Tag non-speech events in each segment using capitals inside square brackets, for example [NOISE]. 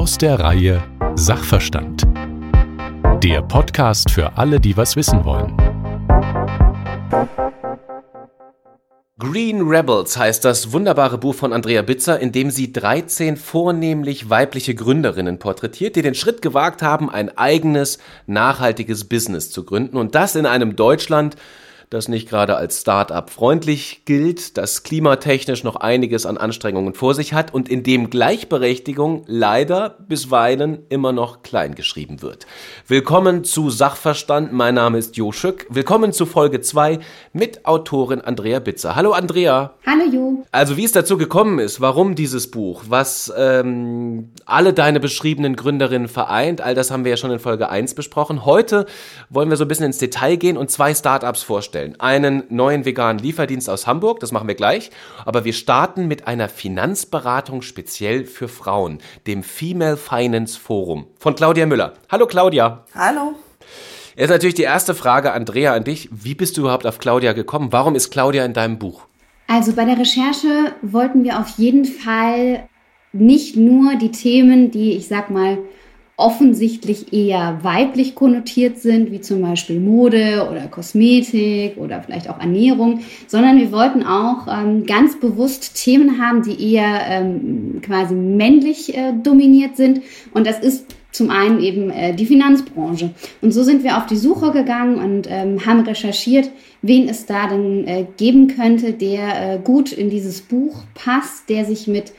Aus der Reihe Sachverstand. Der Podcast für alle, die was wissen wollen. Green Rebels heißt das wunderbare Buch von Andrea Bitzer, in dem sie 13 vornehmlich weibliche Gründerinnen porträtiert, die den Schritt gewagt haben, ein eigenes, nachhaltiges Business zu gründen und das in einem Deutschland, das nicht gerade als Start-up freundlich gilt, das klimatechnisch noch einiges an Anstrengungen vor sich hat und in dem Gleichberechtigung leider bisweilen immer noch klein geschrieben wird. Willkommen zu Sachverstand. Mein Name ist Jo Schück. Willkommen zu Folge 2 mit Autorin Andrea Bitzer. Hallo Andrea. Hallo Jo. Also wie es dazu gekommen ist, warum dieses Buch, was ähm, alle deine beschriebenen Gründerinnen vereint, all das haben wir ja schon in Folge 1 besprochen. Heute wollen wir so ein bisschen ins Detail gehen und zwei Startups vorstellen vorstellen. Einen neuen veganen Lieferdienst aus Hamburg, das machen wir gleich. Aber wir starten mit einer Finanzberatung speziell für Frauen, dem Female Finance Forum von Claudia Müller. Hallo Claudia. Hallo. Jetzt natürlich die erste Frage, Andrea, an dich. Wie bist du überhaupt auf Claudia gekommen? Warum ist Claudia in deinem Buch? Also bei der Recherche wollten wir auf jeden Fall nicht nur die Themen, die ich sag mal offensichtlich eher weiblich konnotiert sind, wie zum Beispiel Mode oder Kosmetik oder vielleicht auch Ernährung, sondern wir wollten auch ähm, ganz bewusst Themen haben, die eher ähm, quasi männlich äh, dominiert sind. Und das ist zum einen eben äh, die Finanzbranche. Und so sind wir auf die Suche gegangen und ähm, haben recherchiert, wen es da denn äh, geben könnte, der äh, gut in dieses Buch passt, der sich mit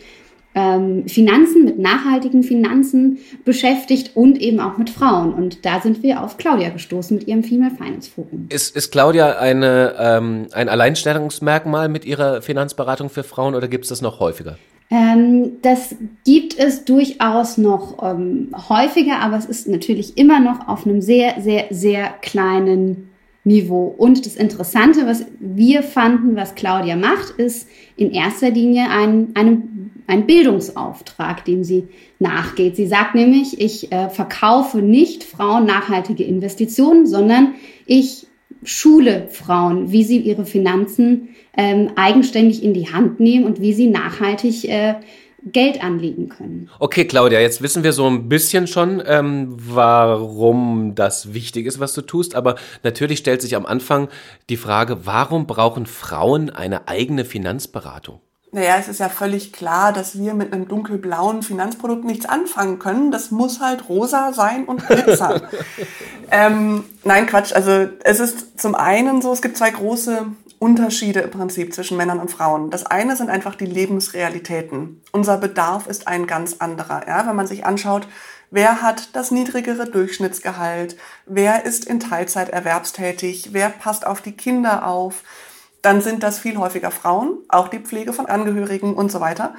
ähm, Finanzen, mit nachhaltigen Finanzen beschäftigt und eben auch mit Frauen. Und da sind wir auf Claudia gestoßen mit ihrem Female Finance Forum. Ist, ist Claudia eine, ähm, ein Alleinstellungsmerkmal mit ihrer Finanzberatung für Frauen oder gibt es das noch häufiger? Ähm, das gibt es durchaus noch ähm, häufiger, aber es ist natürlich immer noch auf einem sehr, sehr, sehr kleinen Niveau. Und das Interessante, was wir fanden, was Claudia macht, ist in erster Linie ein, ein ein Bildungsauftrag, dem sie nachgeht. Sie sagt nämlich, ich äh, verkaufe nicht Frauen nachhaltige Investitionen, sondern ich schule Frauen, wie sie ihre Finanzen ähm, eigenständig in die Hand nehmen und wie sie nachhaltig äh, Geld anlegen können. Okay, Claudia, jetzt wissen wir so ein bisschen schon, ähm, warum das wichtig ist, was du tust. Aber natürlich stellt sich am Anfang die Frage, warum brauchen Frauen eine eigene Finanzberatung? Naja, es ist ja völlig klar, dass wir mit einem dunkelblauen Finanzprodukt nichts anfangen können. Das muss halt rosa sein und glitzern. [LAUGHS] ähm, nein, Quatsch. Also es ist zum einen so, es gibt zwei große Unterschiede im Prinzip zwischen Männern und Frauen. Das eine sind einfach die Lebensrealitäten. Unser Bedarf ist ein ganz anderer. Ja? Wenn man sich anschaut, wer hat das niedrigere Durchschnittsgehalt, wer ist in Teilzeit erwerbstätig, wer passt auf die Kinder auf, dann sind das viel häufiger Frauen, auch die Pflege von Angehörigen und so weiter.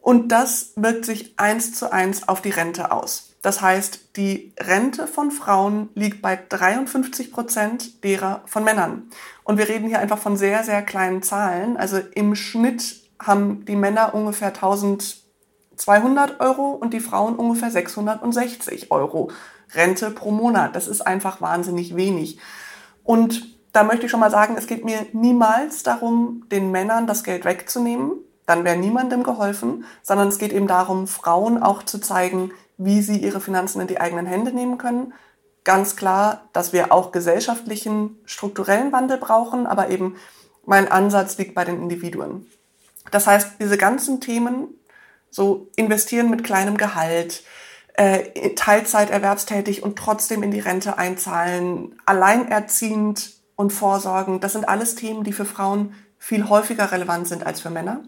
Und das wirkt sich eins zu eins auf die Rente aus. Das heißt, die Rente von Frauen liegt bei 53 Prozent derer von Männern. Und wir reden hier einfach von sehr, sehr kleinen Zahlen. Also im Schnitt haben die Männer ungefähr 1200 Euro und die Frauen ungefähr 660 Euro Rente pro Monat. Das ist einfach wahnsinnig wenig. Und da möchte ich schon mal sagen, es geht mir niemals darum, den Männern das Geld wegzunehmen. Dann wäre niemandem geholfen, sondern es geht eben darum, Frauen auch zu zeigen, wie sie ihre Finanzen in die eigenen Hände nehmen können. Ganz klar, dass wir auch gesellschaftlichen, strukturellen Wandel brauchen, aber eben mein Ansatz liegt bei den Individuen. Das heißt, diese ganzen Themen, so investieren mit kleinem Gehalt, äh, Teilzeit erwerbstätig und trotzdem in die Rente einzahlen, alleinerziehend und Vorsorgen, das sind alles Themen, die für Frauen viel häufiger relevant sind als für Männer.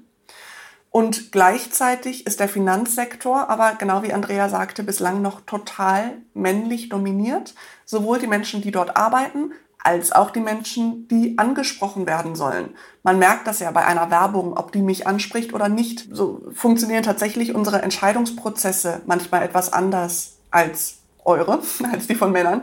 Und gleichzeitig ist der Finanzsektor aber, genau wie Andrea sagte, bislang noch total männlich dominiert. Sowohl die Menschen, die dort arbeiten, als auch die Menschen, die angesprochen werden sollen. Man merkt das ja bei einer Werbung, ob die mich anspricht oder nicht. So funktionieren tatsächlich unsere Entscheidungsprozesse manchmal etwas anders als eure, [LAUGHS] als die von Männern.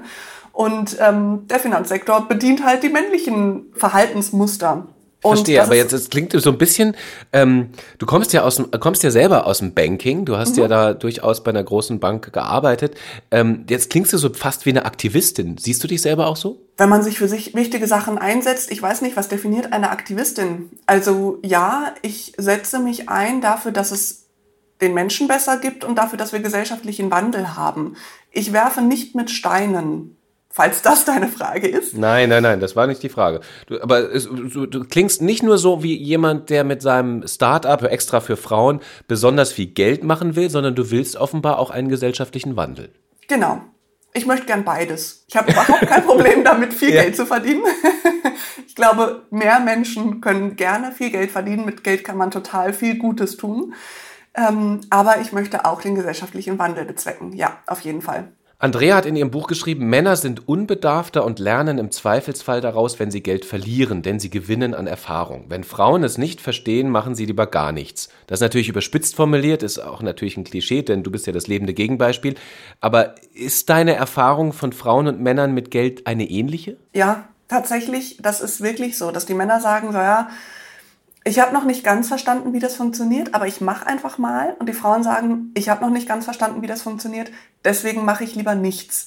Und ähm, der Finanzsektor bedient halt die männlichen Verhaltensmuster. Und Verstehe, aber jetzt es klingt so ein bisschen, ähm, du kommst ja aus dem, kommst ja selber aus dem Banking, du hast mhm. ja da durchaus bei einer großen Bank gearbeitet. Ähm, jetzt klingst du so fast wie eine Aktivistin. Siehst du dich selber auch so? Wenn man sich für sich wichtige Sachen einsetzt, ich weiß nicht, was definiert eine Aktivistin. Also ja, ich setze mich ein dafür, dass es den Menschen besser gibt und dafür, dass wir gesellschaftlichen Wandel haben. Ich werfe nicht mit Steinen, falls das deine Frage ist. Nein, nein, nein, das war nicht die Frage. Du, aber es, du, du klingst nicht nur so wie jemand, der mit seinem Start-up extra für Frauen besonders viel Geld machen will, sondern du willst offenbar auch einen gesellschaftlichen Wandel. Genau. Ich möchte gern beides. Ich habe überhaupt kein Problem [LAUGHS] damit, viel ja. Geld zu verdienen. [LAUGHS] ich glaube, mehr Menschen können gerne viel Geld verdienen. Mit Geld kann man total viel Gutes tun. Ähm, aber ich möchte auch den gesellschaftlichen Wandel bezwecken. Ja, auf jeden Fall. Andrea hat in ihrem Buch geschrieben, Männer sind unbedarfter und lernen im Zweifelsfall daraus, wenn sie Geld verlieren, denn sie gewinnen an Erfahrung. Wenn Frauen es nicht verstehen, machen sie lieber gar nichts. Das ist natürlich überspitzt formuliert, ist auch natürlich ein Klischee, denn du bist ja das lebende Gegenbeispiel. Aber ist deine Erfahrung von Frauen und Männern mit Geld eine ähnliche? Ja, tatsächlich, das ist wirklich so, dass die Männer sagen, so ja, ich habe noch nicht ganz verstanden, wie das funktioniert, aber ich mache einfach mal. Und die Frauen sagen, ich habe noch nicht ganz verstanden, wie das funktioniert, deswegen mache ich lieber nichts.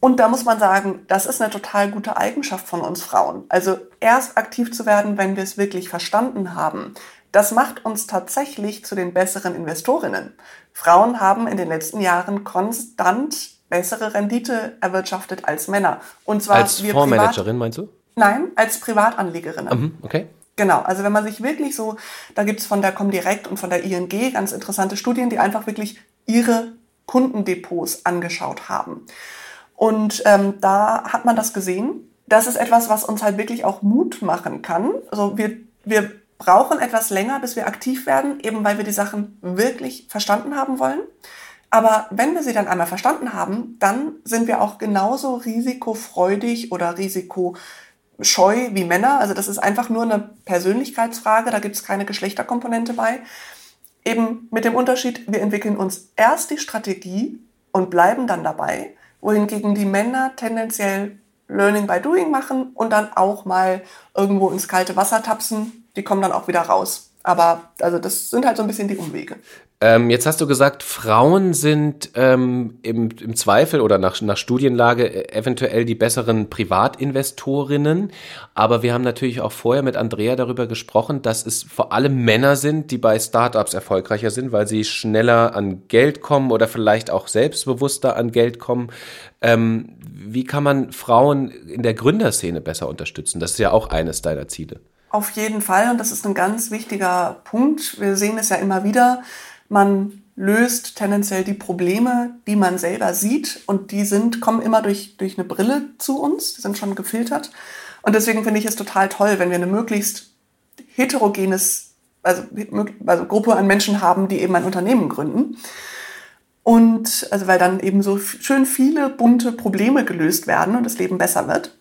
Und da muss man sagen, das ist eine total gute Eigenschaft von uns Frauen. Also erst aktiv zu werden, wenn wir es wirklich verstanden haben. Das macht uns tatsächlich zu den besseren Investorinnen. Frauen haben in den letzten Jahren konstant bessere Rendite erwirtschaftet als Männer. Und zwar als Fondsmanagerin meinst du? Nein, als Privatanlegerinnen. Mhm, okay. Genau, also wenn man sich wirklich so, da gibt's von der Comdirect und von der ING ganz interessante Studien, die einfach wirklich ihre Kundendepots angeschaut haben. Und ähm, da hat man das gesehen. Das ist etwas, was uns halt wirklich auch Mut machen kann. Also wir, wir brauchen etwas länger, bis wir aktiv werden, eben weil wir die Sachen wirklich verstanden haben wollen. Aber wenn wir sie dann einmal verstanden haben, dann sind wir auch genauso risikofreudig oder risiko scheu wie Männer. Also das ist einfach nur eine Persönlichkeitsfrage, da gibt es keine Geschlechterkomponente bei. Eben mit dem Unterschied, wir entwickeln uns erst die Strategie und bleiben dann dabei, wohingegen die Männer tendenziell Learning by Doing machen und dann auch mal irgendwo ins kalte Wasser tapsen. Die kommen dann auch wieder raus. Aber also das sind halt so ein bisschen die Umwege. Ähm, jetzt hast du gesagt, Frauen sind ähm, im, im Zweifel oder nach, nach Studienlage äh, eventuell die besseren Privatinvestorinnen. Aber wir haben natürlich auch vorher mit Andrea darüber gesprochen, dass es vor allem Männer sind, die bei Startups erfolgreicher sind, weil sie schneller an Geld kommen oder vielleicht auch selbstbewusster an Geld kommen. Ähm, wie kann man Frauen in der Gründerszene besser unterstützen? Das ist ja auch eines deiner Ziele. Auf jeden Fall. Und das ist ein ganz wichtiger Punkt. Wir sehen es ja immer wieder man löst tendenziell die Probleme, die man selber sieht und die sind, kommen immer durch, durch eine Brille zu uns, die sind schon gefiltert. Und deswegen finde ich es total toll, wenn wir eine möglichst heterogenes, also, also Gruppe an Menschen haben, die eben ein Unternehmen gründen. Und also weil dann eben so schön viele bunte Probleme gelöst werden und das Leben besser wird.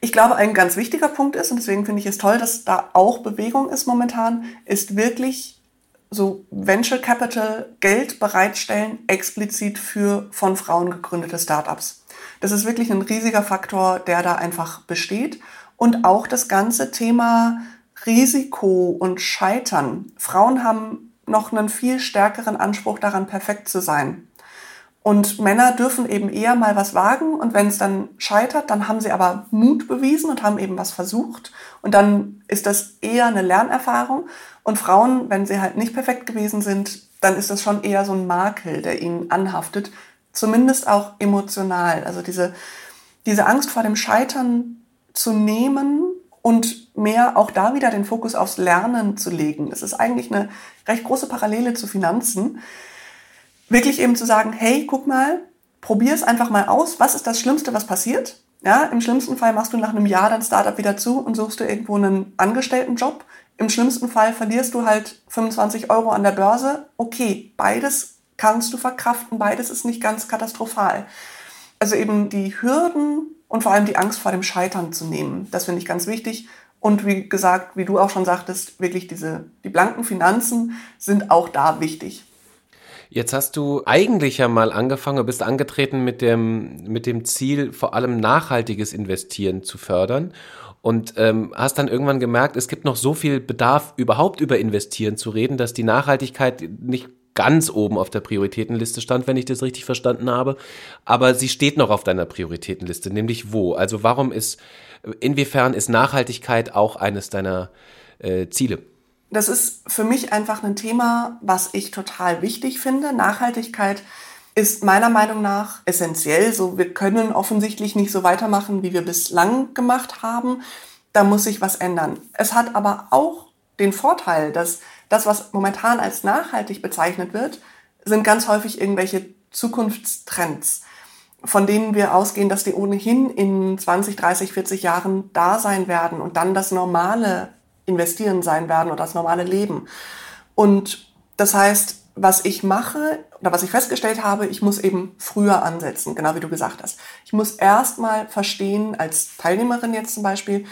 Ich glaube, ein ganz wichtiger Punkt ist, und deswegen finde ich es toll, dass da auch Bewegung ist momentan, ist wirklich so Venture Capital Geld bereitstellen, explizit für von Frauen gegründete Startups. Das ist wirklich ein riesiger Faktor, der da einfach besteht. Und auch das ganze Thema Risiko und Scheitern. Frauen haben noch einen viel stärkeren Anspruch daran, perfekt zu sein. Und Männer dürfen eben eher mal was wagen und wenn es dann scheitert, dann haben sie aber Mut bewiesen und haben eben was versucht und dann ist das eher eine Lernerfahrung. Und Frauen, wenn sie halt nicht perfekt gewesen sind, dann ist das schon eher so ein Makel, der ihnen anhaftet, zumindest auch emotional. Also diese, diese Angst vor dem Scheitern zu nehmen und mehr auch da wieder den Fokus aufs Lernen zu legen. Das ist eigentlich eine recht große Parallele zu Finanzen wirklich eben zu sagen, hey, guck mal, probier es einfach mal aus. Was ist das Schlimmste, was passiert? Ja, im schlimmsten Fall machst du nach einem Jahr dein Startup wieder zu und suchst du irgendwo einen Angestelltenjob. Im schlimmsten Fall verlierst du halt 25 Euro an der Börse. Okay, beides kannst du verkraften, beides ist nicht ganz katastrophal. Also eben die Hürden und vor allem die Angst vor dem Scheitern zu nehmen, das finde ich ganz wichtig. Und wie gesagt, wie du auch schon sagtest, wirklich diese, die blanken Finanzen sind auch da wichtig. Jetzt hast du eigentlich ja mal angefangen, bist angetreten mit dem, mit dem Ziel, vor allem nachhaltiges Investieren zu fördern. Und ähm, hast dann irgendwann gemerkt, es gibt noch so viel Bedarf, überhaupt über Investieren zu reden, dass die Nachhaltigkeit nicht ganz oben auf der Prioritätenliste stand, wenn ich das richtig verstanden habe. Aber sie steht noch auf deiner Prioritätenliste, nämlich wo? Also warum ist, inwiefern ist Nachhaltigkeit auch eines deiner äh, Ziele? Das ist für mich einfach ein Thema, was ich total wichtig finde. Nachhaltigkeit ist meiner Meinung nach essentiell. So, wir können offensichtlich nicht so weitermachen, wie wir bislang gemacht haben. Da muss sich was ändern. Es hat aber auch den Vorteil, dass das, was momentan als nachhaltig bezeichnet wird, sind ganz häufig irgendwelche Zukunftstrends, von denen wir ausgehen, dass die ohnehin in 20, 30, 40 Jahren da sein werden und dann das normale Investieren sein werden oder das normale Leben. Und das heißt, was ich mache oder was ich festgestellt habe, ich muss eben früher ansetzen, genau wie du gesagt hast. Ich muss erstmal verstehen, als Teilnehmerin jetzt zum Beispiel,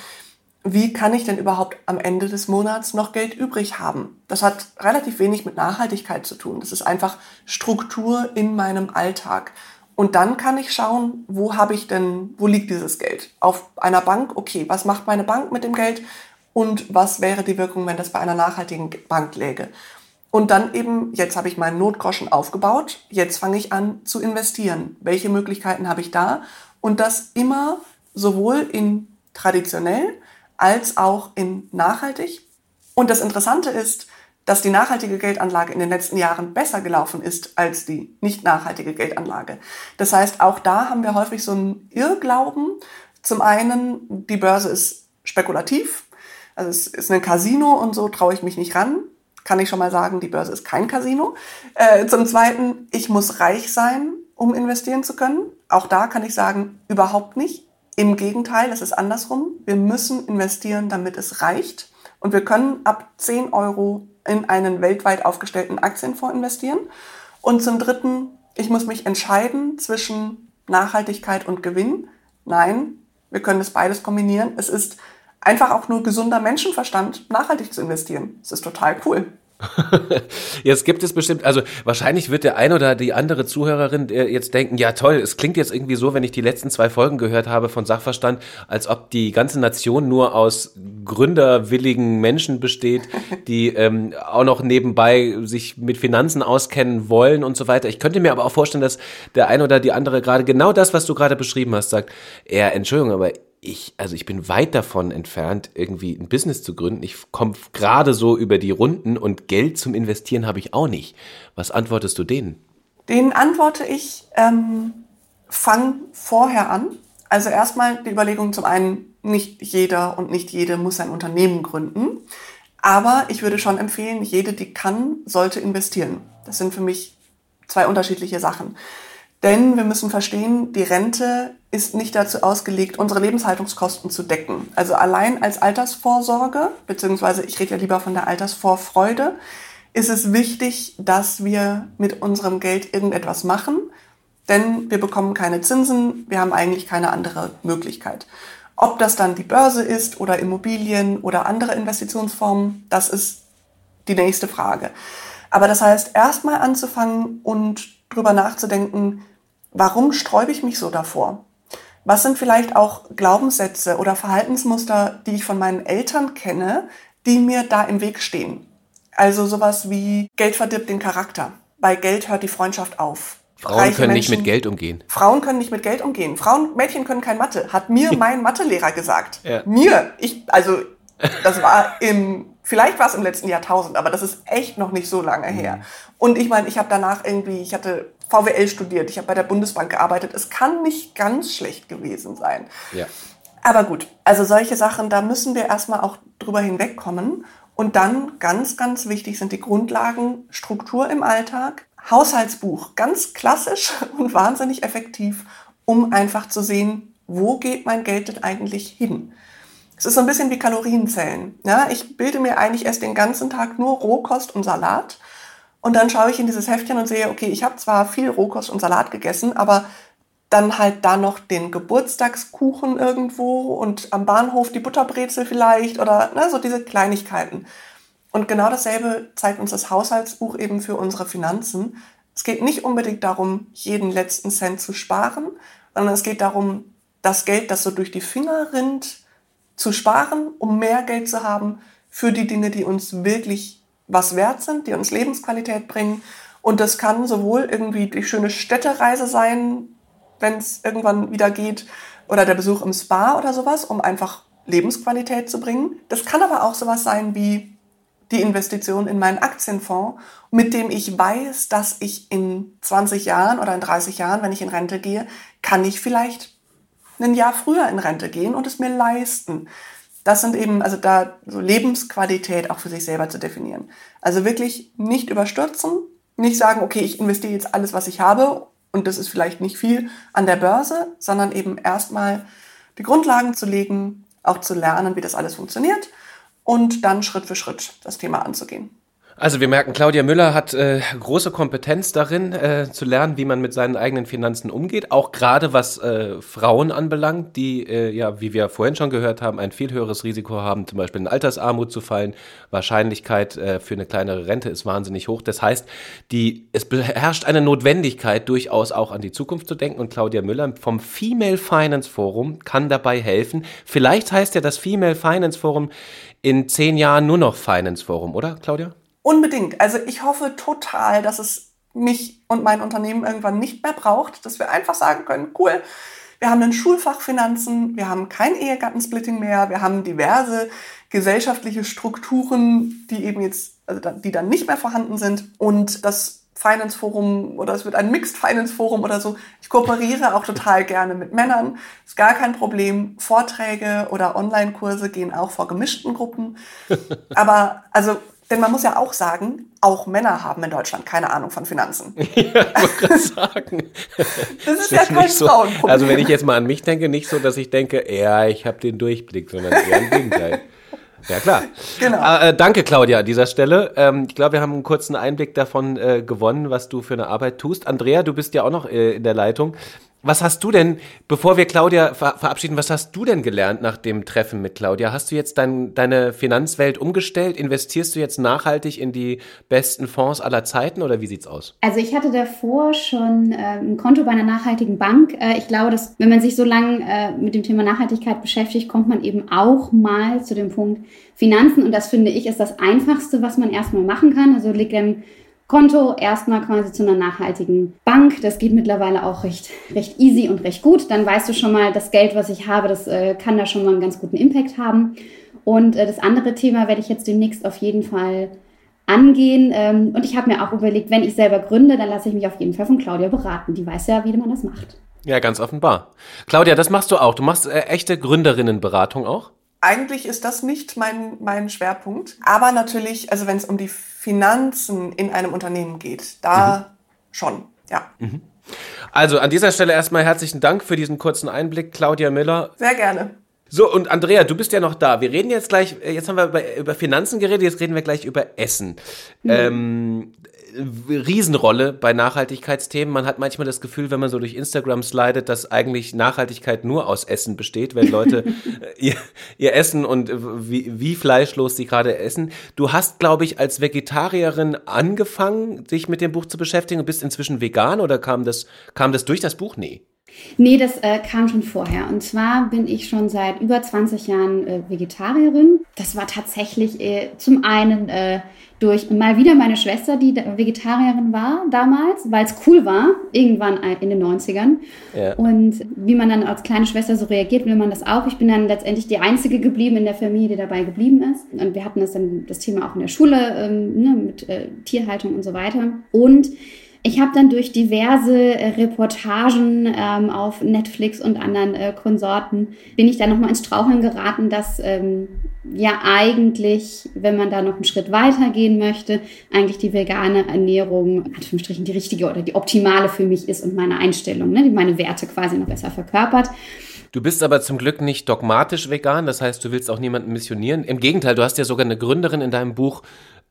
wie kann ich denn überhaupt am Ende des Monats noch Geld übrig haben? Das hat relativ wenig mit Nachhaltigkeit zu tun. Das ist einfach Struktur in meinem Alltag. Und dann kann ich schauen, wo habe ich denn, wo liegt dieses Geld? Auf einer Bank, okay, was macht meine Bank mit dem Geld? Und was wäre die Wirkung, wenn das bei einer nachhaltigen Bank läge? Und dann eben, jetzt habe ich meinen Notgroschen aufgebaut, jetzt fange ich an zu investieren. Welche Möglichkeiten habe ich da? Und das immer sowohl in traditionell als auch in nachhaltig. Und das Interessante ist, dass die nachhaltige Geldanlage in den letzten Jahren besser gelaufen ist als die nicht nachhaltige Geldanlage. Das heißt, auch da haben wir häufig so einen Irrglauben. Zum einen, die Börse ist spekulativ, also es ist ein Casino und so traue ich mich nicht ran kann ich schon mal sagen, die Börse ist kein Casino. Äh, zum Zweiten, ich muss reich sein, um investieren zu können. Auch da kann ich sagen, überhaupt nicht. Im Gegenteil, es ist andersrum. Wir müssen investieren, damit es reicht. Und wir können ab 10 Euro in einen weltweit aufgestellten Aktienfonds investieren. Und zum Dritten, ich muss mich entscheiden zwischen Nachhaltigkeit und Gewinn. Nein, wir können das beides kombinieren. Es ist einfach auch nur gesunder Menschenverstand, nachhaltig zu investieren. Das ist total cool. [LAUGHS] jetzt gibt es bestimmt, also wahrscheinlich wird der ein oder die andere Zuhörerin äh, jetzt denken, ja toll, es klingt jetzt irgendwie so, wenn ich die letzten zwei Folgen gehört habe von Sachverstand, als ob die ganze Nation nur aus gründerwilligen Menschen besteht, [LAUGHS] die ähm, auch noch nebenbei sich mit Finanzen auskennen wollen und so weiter. Ich könnte mir aber auch vorstellen, dass der ein oder die andere gerade genau das, was du gerade beschrieben hast, sagt, ja, Entschuldigung, aber ich, also ich bin weit davon entfernt, irgendwie ein Business zu gründen. Ich komme gerade so über die Runden und Geld zum Investieren habe ich auch nicht. Was antwortest du denen? Denen antworte ich, ähm, fang vorher an. Also erstmal die Überlegung zum einen, nicht jeder und nicht jede muss ein Unternehmen gründen. Aber ich würde schon empfehlen, jede, die kann, sollte investieren. Das sind für mich zwei unterschiedliche Sachen. Denn wir müssen verstehen, die Rente ist nicht dazu ausgelegt, unsere Lebenshaltungskosten zu decken. Also allein als Altersvorsorge, beziehungsweise ich rede ja lieber von der Altersvorfreude, ist es wichtig, dass wir mit unserem Geld irgendetwas machen, denn wir bekommen keine Zinsen, wir haben eigentlich keine andere Möglichkeit. Ob das dann die Börse ist oder Immobilien oder andere Investitionsformen, das ist die nächste Frage. Aber das heißt, erstmal anzufangen und drüber nachzudenken, Warum sträube ich mich so davor? Was sind vielleicht auch Glaubenssätze oder Verhaltensmuster, die ich von meinen Eltern kenne, die mir da im Weg stehen? Also sowas wie Geld verdirbt den Charakter. Bei Geld hört die Freundschaft auf. Frauen Reiche können Menschen, nicht mit Geld umgehen. Frauen können nicht mit Geld umgehen. Frauen, Mädchen können kein Mathe. Hat mir [LAUGHS] mein Mathelehrer gesagt. Ja. Mir. Ich, also, das war im, vielleicht war es im letzten Jahrtausend, aber das ist echt noch nicht so lange her. Mhm. Und ich meine, ich habe danach irgendwie, ich hatte VWL studiert, ich habe bei der Bundesbank gearbeitet. Es kann nicht ganz schlecht gewesen sein. Ja. Aber gut, also solche Sachen, da müssen wir erstmal auch drüber hinwegkommen. Und dann ganz, ganz wichtig sind die Grundlagen, Struktur im Alltag, Haushaltsbuch, ganz klassisch [LAUGHS] und wahnsinnig effektiv, um einfach zu sehen, wo geht mein Geld denn eigentlich hin? Es ist so ein bisschen wie Kalorienzellen. Ja, ich bilde mir eigentlich erst den ganzen Tag nur Rohkost und Salat und dann schaue ich in dieses Heftchen und sehe, okay, ich habe zwar viel Rohkost und Salat gegessen, aber dann halt da noch den Geburtstagskuchen irgendwo und am Bahnhof die Butterbrezel vielleicht oder ne, so diese Kleinigkeiten. Und genau dasselbe zeigt uns das Haushaltsbuch eben für unsere Finanzen. Es geht nicht unbedingt darum, jeden letzten Cent zu sparen, sondern es geht darum, das Geld, das so durch die Finger rinnt, zu sparen, um mehr Geld zu haben für die Dinge, die uns wirklich was wert sind, die uns Lebensqualität bringen. Und das kann sowohl irgendwie die schöne Städtereise sein, wenn es irgendwann wieder geht, oder der Besuch im Spa oder sowas, um einfach Lebensqualität zu bringen. Das kann aber auch sowas sein wie die Investition in meinen Aktienfonds, mit dem ich weiß, dass ich in 20 Jahren oder in 30 Jahren, wenn ich in Rente gehe, kann ich vielleicht ein Jahr früher in Rente gehen und es mir leisten. Das sind eben, also da so Lebensqualität auch für sich selber zu definieren. Also wirklich nicht überstürzen, nicht sagen, okay, ich investiere jetzt alles, was ich habe und das ist vielleicht nicht viel an der Börse, sondern eben erstmal die Grundlagen zu legen, auch zu lernen, wie das alles funktioniert und dann Schritt für Schritt das Thema anzugehen. Also wir merken, Claudia Müller hat äh, große Kompetenz darin, äh, zu lernen, wie man mit seinen eigenen Finanzen umgeht, auch gerade was äh, Frauen anbelangt, die äh, ja, wie wir vorhin schon gehört haben, ein viel höheres Risiko haben, zum Beispiel in Altersarmut zu fallen. Wahrscheinlichkeit äh, für eine kleinere Rente ist wahnsinnig hoch. Das heißt, die, es beherrscht eine Notwendigkeit, durchaus auch an die Zukunft zu denken. Und Claudia Müller vom Female Finance Forum kann dabei helfen. Vielleicht heißt ja das Female Finance Forum in zehn Jahren nur noch Finance Forum, oder Claudia? Unbedingt. Also ich hoffe total, dass es mich und mein Unternehmen irgendwann nicht mehr braucht, dass wir einfach sagen können, cool, wir haben ein Schulfach Finanzen, wir haben kein Ehegattensplitting mehr, wir haben diverse gesellschaftliche Strukturen, die eben jetzt, also die dann nicht mehr vorhanden sind und das Finance Forum oder es wird ein Mixed Finance Forum oder so. Ich kooperiere auch total gerne mit Männern. Ist gar kein Problem. Vorträge oder Online-Kurse gehen auch vor gemischten Gruppen. [LAUGHS] Aber also denn man muss ja auch sagen, auch Männer haben in Deutschland keine Ahnung von Finanzen. [LAUGHS] ja, ich wollte sagen. [LAUGHS] Das ist ja kein so, Frauenproblem. Also wenn ich jetzt mal an mich denke, nicht so, dass ich denke, ja, ich habe den Durchblick, sondern eher im Gegenteil. Ja, klar. Genau. Äh, äh, danke, Claudia, an dieser Stelle. Ähm, ich glaube, wir haben einen kurzen Einblick davon äh, gewonnen, was du für eine Arbeit tust. Andrea, du bist ja auch noch äh, in der Leitung. Was hast du denn, bevor wir Claudia ver verabschieden, was hast du denn gelernt nach dem Treffen mit Claudia? Hast du jetzt dein, deine Finanzwelt umgestellt? Investierst du jetzt nachhaltig in die besten Fonds aller Zeiten oder wie sieht's aus? Also ich hatte davor schon äh, ein Konto bei einer nachhaltigen Bank. Äh, ich glaube, dass wenn man sich so lange äh, mit dem Thema Nachhaltigkeit beschäftigt, kommt man eben auch mal zu dem Punkt Finanzen und das finde ich ist das Einfachste, was man erstmal machen kann. Also liegt dann Konto erstmal quasi zu einer nachhaltigen Bank. Das geht mittlerweile auch recht, recht easy und recht gut. Dann weißt du schon mal, das Geld, was ich habe, das äh, kann da schon mal einen ganz guten Impact haben. Und äh, das andere Thema werde ich jetzt demnächst auf jeden Fall angehen. Ähm, und ich habe mir auch überlegt, wenn ich selber gründe, dann lasse ich mich auf jeden Fall von Claudia beraten. Die weiß ja, wie man das macht. Ja, ganz offenbar. Claudia, das machst du auch. Du machst äh, echte Gründerinnenberatung auch? Eigentlich ist das nicht mein, mein Schwerpunkt. Aber natürlich, also wenn es um die Finanzen in einem Unternehmen geht. Da mhm. schon, ja. Mhm. Also an dieser Stelle erstmal herzlichen Dank für diesen kurzen Einblick, Claudia Miller. Sehr gerne. So, und Andrea, du bist ja noch da. Wir reden jetzt gleich, jetzt haben wir über, über Finanzen geredet, jetzt reden wir gleich über Essen. Mhm. Ähm, Riesenrolle bei Nachhaltigkeitsthemen. Man hat manchmal das Gefühl, wenn man so durch Instagram slidet, dass eigentlich Nachhaltigkeit nur aus Essen besteht, wenn Leute [LAUGHS] ihr, ihr, Essen und wie, wie fleischlos sie gerade essen. Du hast, glaube ich, als Vegetarierin angefangen, dich mit dem Buch zu beschäftigen und bist inzwischen vegan oder kam das, kam das durch das Buch? Nee. Nee, das äh, kam schon vorher. Und zwar bin ich schon seit über 20 Jahren äh, Vegetarierin. Das war tatsächlich äh, zum einen äh, durch mal wieder meine Schwester, die Vegetarierin war damals, weil es cool war, irgendwann in den 90ern. Ja. Und wie man dann als kleine Schwester so reagiert, will man das auch. Ich bin dann letztendlich die Einzige geblieben in der Familie, die dabei geblieben ist. Und wir hatten das dann, das Thema auch in der Schule, ähm, ne, mit äh, Tierhaltung und so weiter. Und ich habe dann durch diverse äh, Reportagen ähm, auf Netflix und anderen äh, Konsorten bin ich dann nochmal ins Straucheln geraten, dass ähm, ja eigentlich, wenn man da noch einen Schritt weiter gehen möchte, eigentlich die vegane Ernährung, Anführungsstrichen, die richtige oder die optimale für mich ist und meine Einstellung, ne, die meine Werte quasi noch besser verkörpert. Du bist aber zum Glück nicht dogmatisch vegan, das heißt, du willst auch niemanden missionieren. Im Gegenteil, du hast ja sogar eine Gründerin in deinem Buch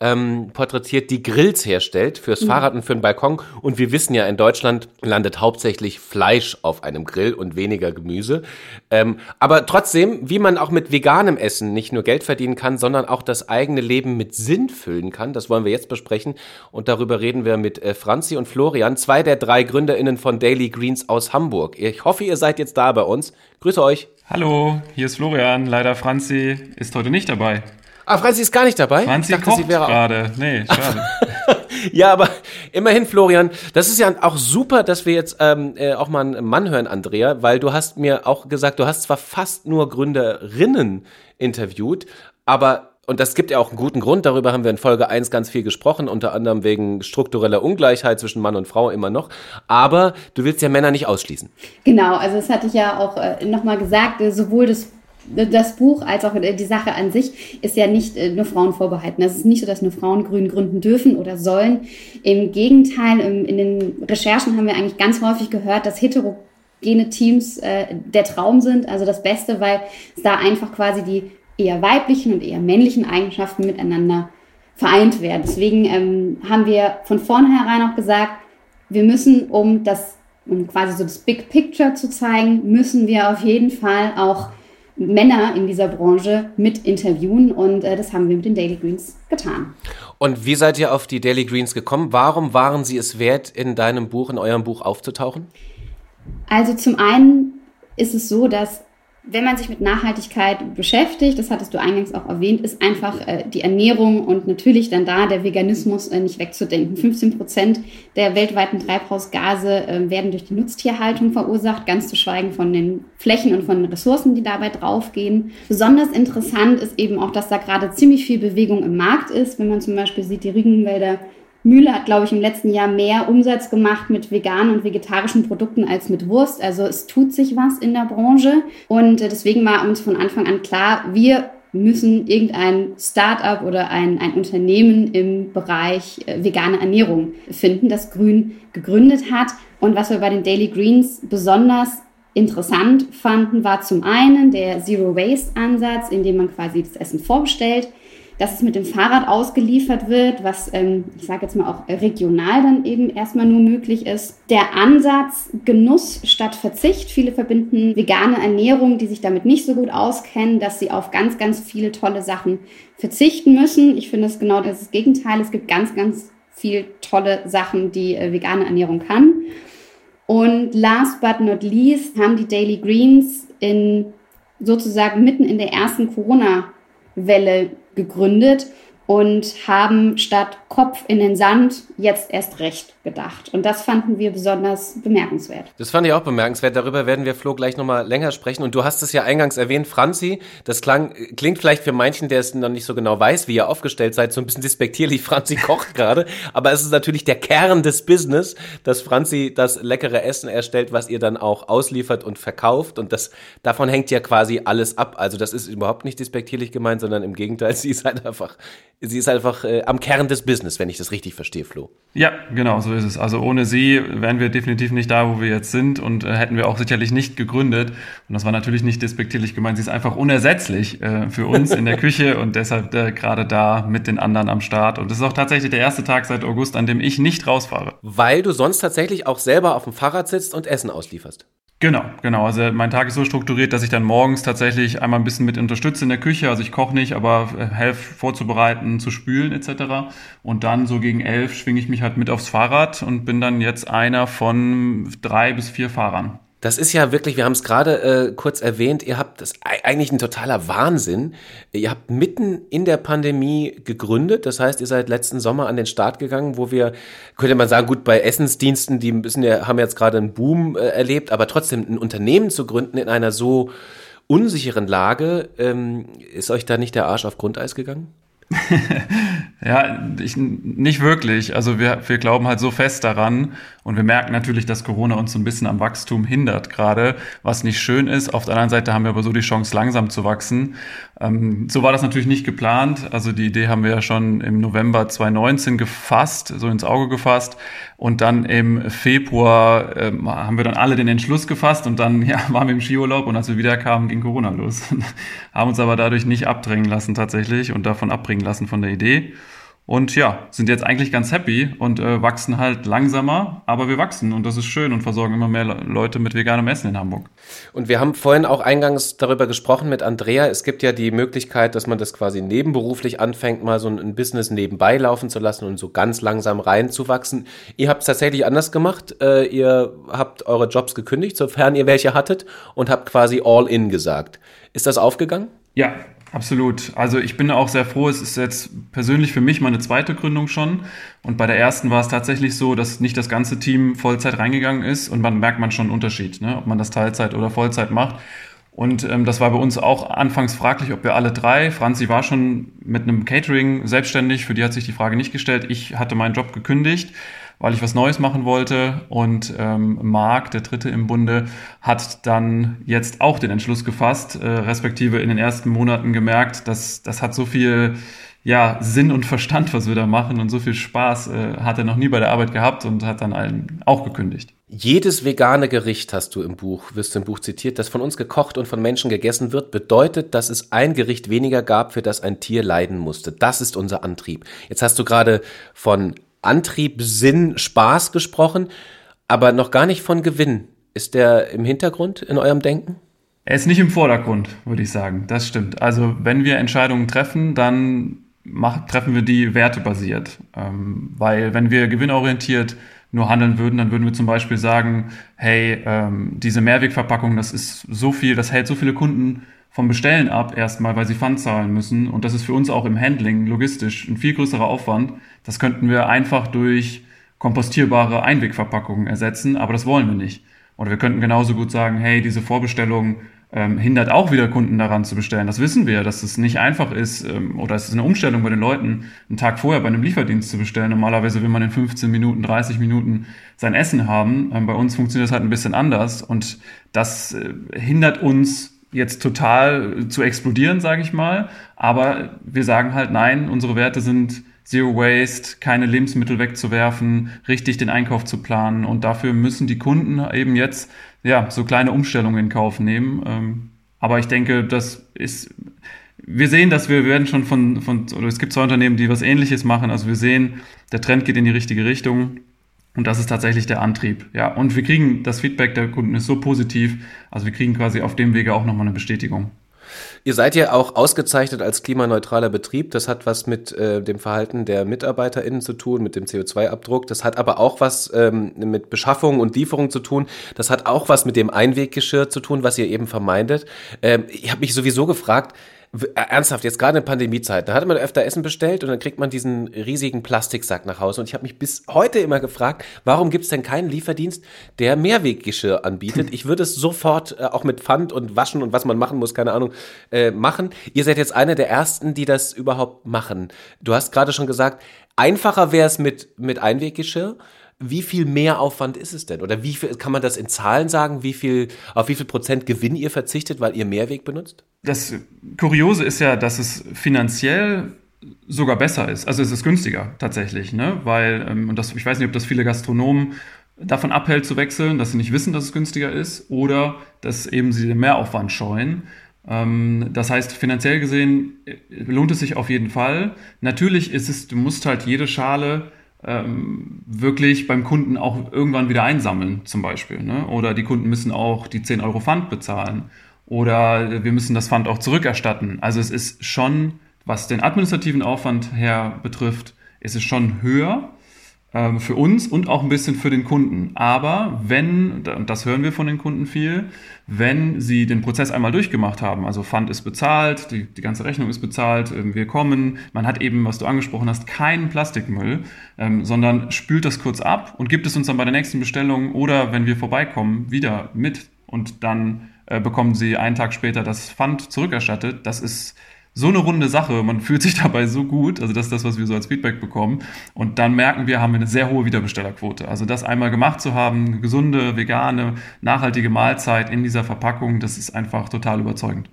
ähm, porträtiert, die Grills herstellt fürs mhm. Fahrrad und für den Balkon. Und wir wissen ja, in Deutschland landet hauptsächlich Fleisch auf einem Grill und weniger Gemüse. Ähm, aber trotzdem, wie man auch mit veganem Essen nicht nur Geld verdienen kann, sondern auch das eigene Leben mit Sinn füllen kann, das wollen wir jetzt besprechen. Und darüber reden wir mit äh, Franzi und Florian, zwei der drei GründerInnen von Daily Greens aus Hamburg. Ich hoffe, ihr seid jetzt da bei uns. Grüße euch. Hallo, hier ist Florian. Leider Franzi ist heute nicht dabei. Ah, Franzi ist gar nicht dabei? Franzi ich dachte, kocht gerade. Nee, [LAUGHS] schade. ja, aber immerhin, Florian, das ist ja auch super, dass wir jetzt ähm, äh, auch mal einen Mann hören, Andrea, weil du hast mir auch gesagt, du hast zwar fast nur Gründerinnen interviewt, aber Und das gibt ja auch einen guten Grund. Darüber haben wir in Folge 1 ganz viel gesprochen, unter anderem wegen struktureller Ungleichheit zwischen Mann und Frau immer noch. Aber du willst ja Männer nicht ausschließen. Genau, also das hatte ich ja auch äh, nochmal gesagt, äh, sowohl das das Buch als auch die Sache an sich ist ja nicht äh, nur Frauen vorbehalten. Es ist nicht so, dass nur Frauen grün gründen dürfen oder sollen. Im Gegenteil, in den Recherchen haben wir eigentlich ganz häufig gehört, dass heterogene Teams äh, der Traum sind, also das Beste, weil es da einfach quasi die eher weiblichen und eher männlichen Eigenschaften miteinander vereint werden. Deswegen ähm, haben wir von vornherein auch gesagt, wir müssen, um das, um quasi so das Big Picture zu zeigen, müssen wir auf jeden Fall auch Männer in dieser Branche mit interviewen und äh, das haben wir mit den Daily Greens getan. Und wie seid ihr auf die Daily Greens gekommen? Warum waren sie es wert, in deinem Buch, in eurem Buch aufzutauchen? Also zum einen ist es so, dass wenn man sich mit Nachhaltigkeit beschäftigt, das hattest du eingangs auch erwähnt, ist einfach äh, die Ernährung und natürlich dann da der Veganismus äh, nicht wegzudenken. 15 Prozent der weltweiten Treibhausgase äh, werden durch die Nutztierhaltung verursacht, ganz zu schweigen von den Flächen und von den Ressourcen, die dabei draufgehen. Besonders interessant ist eben auch, dass da gerade ziemlich viel Bewegung im Markt ist. Wenn man zum Beispiel sieht, die Regenwälder Mühle hat, glaube ich, im letzten Jahr mehr Umsatz gemacht mit veganen und vegetarischen Produkten als mit Wurst. Also es tut sich was in der Branche. Und äh, deswegen war uns von Anfang an klar, wir müssen irgendein Start-up oder ein, ein Unternehmen im Bereich äh, vegane Ernährung finden, das Grün gegründet hat. Und was wir bei den Daily Greens besonders interessant fanden, war zum einen der Zero Waste Ansatz, in dem man quasi das Essen vorbestellt dass es mit dem Fahrrad ausgeliefert wird, was ähm, ich sage jetzt mal auch regional dann eben erstmal nur möglich ist. Der Ansatz Genuss statt Verzicht. Viele verbinden vegane Ernährung, die sich damit nicht so gut auskennen, dass sie auf ganz, ganz viele tolle Sachen verzichten müssen. Ich finde es genau das Gegenteil. Es gibt ganz, ganz viel tolle Sachen, die äh, vegane Ernährung kann. Und last but not least haben die Daily Greens in sozusagen mitten in der ersten Corona-Welle gegründet und haben statt Kopf in den Sand jetzt erst recht gedacht. Und das fanden wir besonders bemerkenswert. Das fand ich auch bemerkenswert. Darüber werden wir, Flo, gleich nochmal länger sprechen. Und du hast es ja eingangs erwähnt, Franzi. Das klang, klingt vielleicht für manchen, der es noch nicht so genau weiß, wie ihr aufgestellt seid, so ein bisschen despektierlich. [LAUGHS] Franzi kocht gerade. Aber es ist natürlich der Kern des Business, dass Franzi das leckere Essen erstellt, was ihr dann auch ausliefert und verkauft. Und das, davon hängt ja quasi alles ab. Also das ist überhaupt nicht despektierlich gemeint, sondern im Gegenteil, [LAUGHS] sie ist halt einfach sie ist einfach äh, am Kern des Business, wenn ich das richtig verstehe, Flo. Ja, genau, so ist es. Also ohne sie wären wir definitiv nicht da, wo wir jetzt sind und äh, hätten wir auch sicherlich nicht gegründet. Und das war natürlich nicht despektierlich gemeint. Sie ist einfach unersetzlich äh, für uns in der [LAUGHS] Küche und deshalb äh, gerade da mit den anderen am Start. Und das ist auch tatsächlich der erste Tag seit August, an dem ich nicht rausfahre. Weil du sonst tatsächlich auch selber auf dem Fahrrad sitzt und Essen auslieferst. Genau, genau. Also mein Tag ist so strukturiert, dass ich dann morgens tatsächlich einmal ein bisschen mit unterstütze in der Küche. Also ich koche nicht, aber äh, helfe vorzubereiten, zu spülen etc. Und dann so gegen elf schwinge ich mich halt mit aufs Fahrrad und bin dann jetzt einer von drei bis vier Fahrern. Das ist ja wirklich, wir haben es gerade äh, kurz erwähnt, ihr habt das eigentlich ein totaler Wahnsinn. Ihr habt mitten in der Pandemie gegründet, das heißt, ihr seid letzten Sommer an den Start gegangen, wo wir, könnte man sagen, gut, bei Essensdiensten, die müssen ja, haben jetzt gerade einen Boom äh, erlebt, aber trotzdem ein Unternehmen zu gründen in einer so unsicheren Lage, ähm, ist euch da nicht der Arsch auf Grundeis gegangen? [LAUGHS] ja, ich, nicht wirklich. Also wir, wir glauben halt so fest daran und wir merken natürlich, dass Corona uns so ein bisschen am Wachstum hindert gerade, was nicht schön ist. Auf der anderen Seite haben wir aber so die Chance, langsam zu wachsen. Ähm, so war das natürlich nicht geplant. Also die Idee haben wir ja schon im November 2019 gefasst, so ins Auge gefasst. Und dann im Februar ähm, haben wir dann alle den Entschluss gefasst und dann [LAUGHS] ja, waren wir im Skiurlaub und als wir wieder kamen, ging Corona los. [LAUGHS] haben uns aber dadurch nicht abdrängen lassen tatsächlich und davon abbringen lassen von der Idee. Und ja, sind jetzt eigentlich ganz happy und äh, wachsen halt langsamer, aber wir wachsen und das ist schön und versorgen immer mehr Leute mit veganem Essen in Hamburg. Und wir haben vorhin auch eingangs darüber gesprochen mit Andrea. Es gibt ja die Möglichkeit, dass man das quasi nebenberuflich anfängt, mal so ein Business nebenbei laufen zu lassen und so ganz langsam reinzuwachsen. Ihr habt es tatsächlich anders gemacht. Äh, ihr habt eure Jobs gekündigt, sofern ihr welche hattet, und habt quasi all in gesagt. Ist das aufgegangen? Ja, Absolut. Also ich bin auch sehr froh. Es ist jetzt persönlich für mich meine zweite Gründung schon. Und bei der ersten war es tatsächlich so, dass nicht das ganze Team Vollzeit reingegangen ist und man merkt man schon einen Unterschied, ne? ob man das Teilzeit oder Vollzeit macht. Und ähm, das war bei uns auch anfangs fraglich, ob wir alle drei, Franzi war schon mit einem Catering selbstständig, für die hat sich die Frage nicht gestellt. Ich hatte meinen Job gekündigt, weil ich was Neues machen wollte. Und ähm, Marc, der Dritte im Bunde, hat dann jetzt auch den Entschluss gefasst, äh, respektive in den ersten Monaten gemerkt, dass das hat so viel ja, Sinn und Verstand, was wir da machen und so viel Spaß äh, hat er noch nie bei der Arbeit gehabt und hat dann allen auch gekündigt. Jedes vegane Gericht hast du im Buch, wirst du im Buch zitiert, das von uns gekocht und von Menschen gegessen wird, bedeutet, dass es ein Gericht weniger gab, für das ein Tier leiden musste. Das ist unser Antrieb. Jetzt hast du gerade von Antrieb, Sinn, Spaß gesprochen, aber noch gar nicht von Gewinn. Ist der im Hintergrund in eurem Denken? Er ist nicht im Vordergrund, würde ich sagen. Das stimmt. Also wenn wir Entscheidungen treffen, dann mach, treffen wir die wertebasiert. Ähm, weil wenn wir gewinnorientiert nur handeln würden, dann würden wir zum Beispiel sagen, hey, ähm, diese Mehrwegverpackung, das ist so viel, das hält so viele Kunden vom Bestellen ab erstmal, weil sie Pfand zahlen müssen. Und das ist für uns auch im Handling logistisch ein viel größerer Aufwand. Das könnten wir einfach durch kompostierbare Einwegverpackungen ersetzen, aber das wollen wir nicht. Oder wir könnten genauso gut sagen, hey, diese Vorbestellung ähm, hindert auch wieder Kunden daran zu bestellen. Das wissen wir, dass es nicht einfach ist ähm, oder es ist eine Umstellung bei den Leuten, einen Tag vorher bei einem Lieferdienst zu bestellen. Normalerweise will man in 15 Minuten, 30 Minuten sein Essen haben. Ähm, bei uns funktioniert das halt ein bisschen anders und das äh, hindert uns jetzt total zu explodieren, sage ich mal. Aber wir sagen halt, nein, unsere Werte sind Zero Waste, keine Lebensmittel wegzuwerfen, richtig den Einkauf zu planen. Und dafür müssen die Kunden eben jetzt ja so kleine Umstellungen in Kauf nehmen. Ähm, aber ich denke, das ist wir sehen, dass wir werden schon von, von, oder es gibt zwei Unternehmen, die was ähnliches machen. Also wir sehen, der Trend geht in die richtige Richtung. Und das ist tatsächlich der Antrieb. Ja, und wir kriegen das Feedback der Kunden ist so positiv. Also wir kriegen quasi auf dem Wege auch nochmal eine Bestätigung. Ihr seid ja auch ausgezeichnet als klimaneutraler Betrieb. Das hat was mit äh, dem Verhalten der MitarbeiterInnen zu tun, mit dem CO2-Abdruck. Das hat aber auch was ähm, mit Beschaffung und Lieferung zu tun. Das hat auch was mit dem Einweggeschirr zu tun, was ihr eben vermeidet. Ähm, ich habe mich sowieso gefragt, ernsthaft, jetzt gerade in Pandemiezeit, da hatte man öfter Essen bestellt und dann kriegt man diesen riesigen Plastiksack nach Hause. Und ich habe mich bis heute immer gefragt, warum gibt es denn keinen Lieferdienst, der Mehrweggeschirr anbietet? Ich würde es sofort äh, auch mit Pfand und Waschen und was man machen muss, keine Ahnung, äh, machen. Ihr seid jetzt einer der ersten, die das überhaupt machen. Du hast gerade schon gesagt, einfacher wäre es mit, mit Einweggeschirr wie viel Mehraufwand ist es denn? Oder wie viel, kann man das in Zahlen sagen, wie viel, auf wie viel Prozent Gewinn ihr verzichtet, weil ihr Mehrweg benutzt? Das Kuriose ist ja, dass es finanziell sogar besser ist. Also es ist günstiger tatsächlich, ne? Weil, ähm, und das, ich weiß nicht, ob das viele Gastronomen davon abhält zu wechseln, dass sie nicht wissen, dass es günstiger ist, oder dass eben sie den Mehraufwand scheuen. Ähm, das heißt, finanziell gesehen äh, lohnt es sich auf jeden Fall. Natürlich ist es, du musst halt jede Schale ähm, wirklich beim Kunden auch irgendwann wieder einsammeln, zum Beispiel. Ne? Oder die Kunden müssen auch die 10 Euro Pfand bezahlen. Oder wir müssen das Pfand auch zurückerstatten. Also es ist schon, was den administrativen Aufwand her betrifft, ist es schon höher für uns und auch ein bisschen für den Kunden. Aber wenn, und das hören wir von den Kunden viel, wenn sie den Prozess einmal durchgemacht haben, also Fund ist bezahlt, die, die ganze Rechnung ist bezahlt, ähm, wir kommen, man hat eben, was du angesprochen hast, keinen Plastikmüll, ähm, sondern spült das kurz ab und gibt es uns dann bei der nächsten Bestellung oder wenn wir vorbeikommen, wieder mit und dann äh, bekommen sie einen Tag später das Pfand zurückerstattet. Das ist so eine runde Sache. Man fühlt sich [LAUGHS] dabei so gut. Also das ist das, was wir so als Feedback bekommen. Und dann merken wir, haben wir eine sehr hohe Wiederbestellerquote. Also das einmal gemacht zu haben, gesunde, vegane, nachhaltige Mahlzeit in dieser Verpackung, das ist einfach total überzeugend.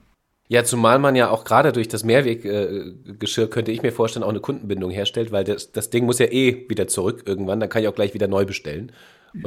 Ja, zumal man ja auch gerade durch das Mehrweggeschirr, könnte ich mir vorstellen, auch eine Kundenbindung herstellt, weil das, das Ding muss ja eh wieder zurück irgendwann. Dann kann ich auch gleich wieder neu bestellen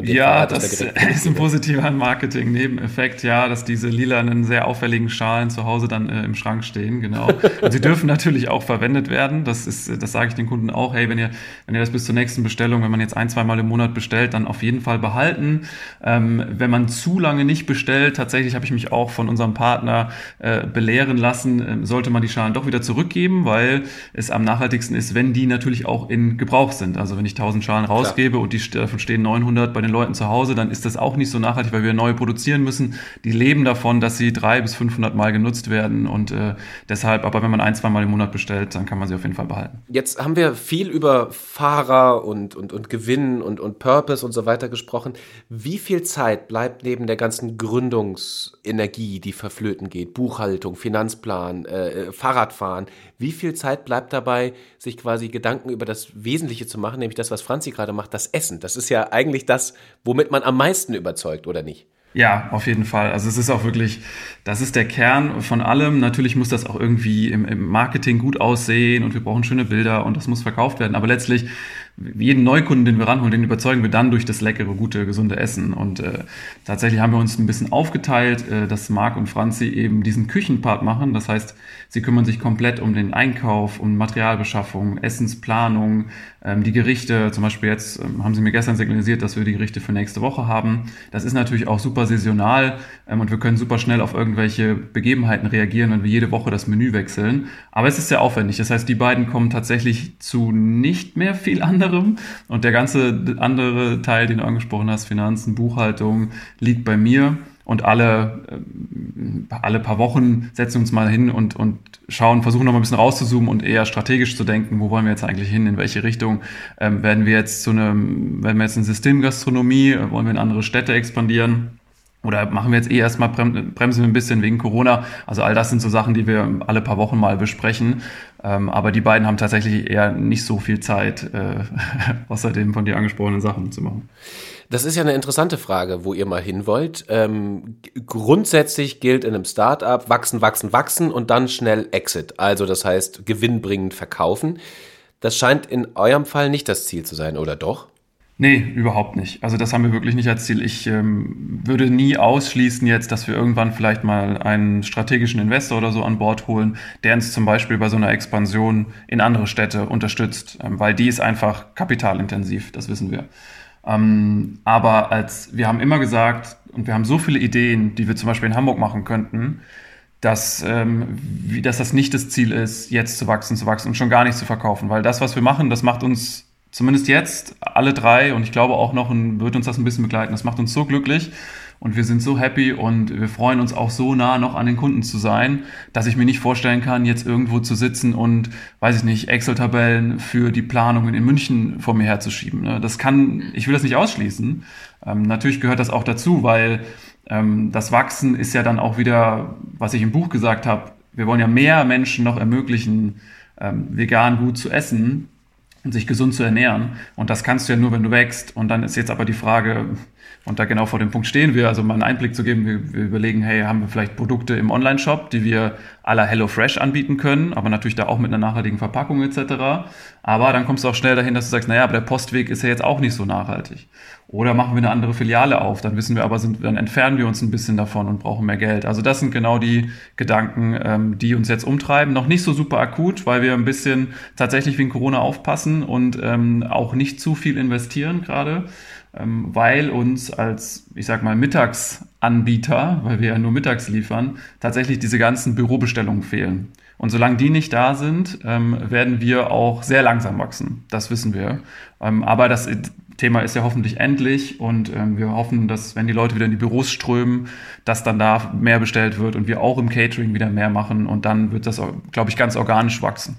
ja, das [LAUGHS] ist ein positiver Marketing-Nebeneffekt, ja, dass diese lilanen, sehr auffälligen Schalen zu Hause dann äh, im Schrank stehen, genau. Und sie dürfen natürlich auch verwendet werden. Das ist, das sage ich den Kunden auch, hey, wenn ihr, wenn ihr das bis zur nächsten Bestellung, wenn man jetzt ein, zwei Mal im Monat bestellt, dann auf jeden Fall behalten. Ähm, wenn man zu lange nicht bestellt, tatsächlich habe ich mich auch von unserem Partner äh, belehren lassen, äh, sollte man die Schalen doch wieder zurückgeben, weil es am nachhaltigsten ist, wenn die natürlich auch in Gebrauch sind. Also wenn ich 1000 Schalen rausgebe Klar. und die davon stehen 900 wandert bei den Leuten zu Hause, dann ist das auch nicht so nachhaltig, weil wir neu produzieren müssen. Die leben davon, dass sie drei bis 500 Mal genutzt werden und äh, deshalb, aber wenn man ein, zwei Mal im Monat bestellt, dann kann man sie auf jeden Fall behalten. Jetzt haben wir viel über Fahrer und, und, und Gewinn und, und Purpose und so weiter gesprochen. Wie viel Zeit bleibt neben der ganzen Gründungsenergie, die verflöten geht, Buchhaltung, Finanzplan, äh, äh Fahrradfahren, wie viel Zeit bleibt dabei, sich quasi Gedanken über das Wesentliche zu machen, nämlich das, was Franzi gerade macht, das Essen? Das ist ja eigentlich das, womit man am meisten überzeugt, oder nicht? Ja, auf jeden Fall. Also es ist auch wirklich, das ist der Kern von allem. Natürlich muss das auch irgendwie im, im Marketing gut aussehen und wir brauchen schöne Bilder und das muss verkauft werden. Aber letztlich jeden Neukunden, den wir ranholen, den überzeugen wir dann durch das leckere, gute, gesunde Essen. Und äh, tatsächlich haben wir uns ein bisschen aufgeteilt, äh, dass Marc und Franzi eben diesen Küchenpart machen. Das heißt, sie kümmern sich komplett um den Einkauf, um Materialbeschaffung, Essensplanung, ähm, die Gerichte. Zum Beispiel jetzt ähm, haben sie mir gestern signalisiert, dass wir die Gerichte für nächste Woche haben. Das ist natürlich auch super saisonal ähm, und wir können super schnell auf irgendwelche Begebenheiten reagieren, wenn wir jede Woche das Menü wechseln. Aber es ist sehr aufwendig. Das heißt, die beiden kommen tatsächlich zu nicht mehr viel anderem anderem. Und der ganze andere Teil, den du angesprochen hast, Finanzen, Buchhaltung, liegt bei mir. Und alle, äh, alle paar Wochen setzen wir uns mal hin und, und schauen, versuchen noch mal ein bisschen rauszuzoomen und eher strategisch zu denken, wo wollen wir jetzt eigentlich hin, in welche Richtung. Ähm, werden wir jetzt zu einem, werden wir jetzt in Systemgastronomie, wollen wir in andere Städte expandieren? Oder machen wir jetzt eh erstmal bremsen wir ein bisschen wegen Corona. Also all das sind so Sachen, die wir alle paar Wochen mal besprechen. Ähm, aber die beiden haben tatsächlich eher nicht so viel Zeit, äh, [LAUGHS] außer den von dir angesprochenen Sachen zu machen. Das ist ja eine interessante Frage, wo ihr mal hin wollt. Ähm, grundsätzlich gilt in einem Startup wachsen, wachsen, wachsen und dann schnell Exit. Also das heißt gewinnbringend verkaufen. Das scheint in eurem Fall nicht das Ziel zu sein, oder doch? Nee, überhaupt nicht. Also das haben wir wirklich nicht als Ziel. Ich ähm, würde nie ausschließen jetzt, dass wir irgendwann vielleicht mal einen strategischen Investor oder so an Bord holen, der uns zum Beispiel bei so einer Expansion in andere Städte unterstützt, ähm, weil die ist einfach kapitalintensiv, das wissen wir. Ähm, aber als wir haben immer gesagt, und wir haben so viele Ideen, die wir zum Beispiel in Hamburg machen könnten, dass, ähm, wie, dass das nicht das Ziel ist, jetzt zu wachsen, zu wachsen und schon gar nicht zu verkaufen, weil das, was wir machen, das macht uns zumindest jetzt alle drei und ich glaube auch noch wird uns das ein bisschen begleiten. Das macht uns so glücklich und wir sind so happy und wir freuen uns auch so nah noch an den Kunden zu sein, dass ich mir nicht vorstellen kann, jetzt irgendwo zu sitzen und, weiß ich nicht, Excel-Tabellen für die Planungen in München vor mir herzuschieben. Ne? Das kann, ich will das nicht ausschließen. Ähm, natürlich gehört das auch dazu, weil ähm, das Wachsen ist ja dann auch wieder, was ich im Buch gesagt habe, wir wollen ja mehr Menschen noch ermöglichen, ähm, vegan gut zu essen und sich gesund zu ernähren. Und das kannst du ja nur, wenn du wächst. Und dann ist jetzt aber die Frage, und da genau vor dem Punkt stehen wir, also mal einen Einblick zu geben, wir, wir überlegen, hey, haben wir vielleicht Produkte im Online-Shop, die wir aller HelloFresh anbieten können, aber natürlich da auch mit einer nachhaltigen Verpackung etc. Aber dann kommst du auch schnell dahin, dass du sagst, naja, aber der Postweg ist ja jetzt auch nicht so nachhaltig. Oder machen wir eine andere Filiale auf, dann wissen wir aber, sind, dann entfernen wir uns ein bisschen davon und brauchen mehr Geld. Also das sind genau die Gedanken, ähm, die uns jetzt umtreiben. Noch nicht so super akut, weil wir ein bisschen tatsächlich wegen Corona aufpassen und ähm, auch nicht zu viel investieren gerade, ähm, weil uns als, ich sag mal, Mittagsanbieter, weil wir ja nur mittags liefern, tatsächlich diese ganzen Bürobestellungen fehlen. Und solange die nicht da sind, ähm, werden wir auch sehr langsam wachsen. Das wissen wir. Ähm, aber das Thema ist ja hoffentlich endlich und ähm, wir hoffen, dass wenn die Leute wieder in die Büros strömen, dass dann da mehr bestellt wird und wir auch im Catering wieder mehr machen und dann wird das, glaube ich, ganz organisch wachsen.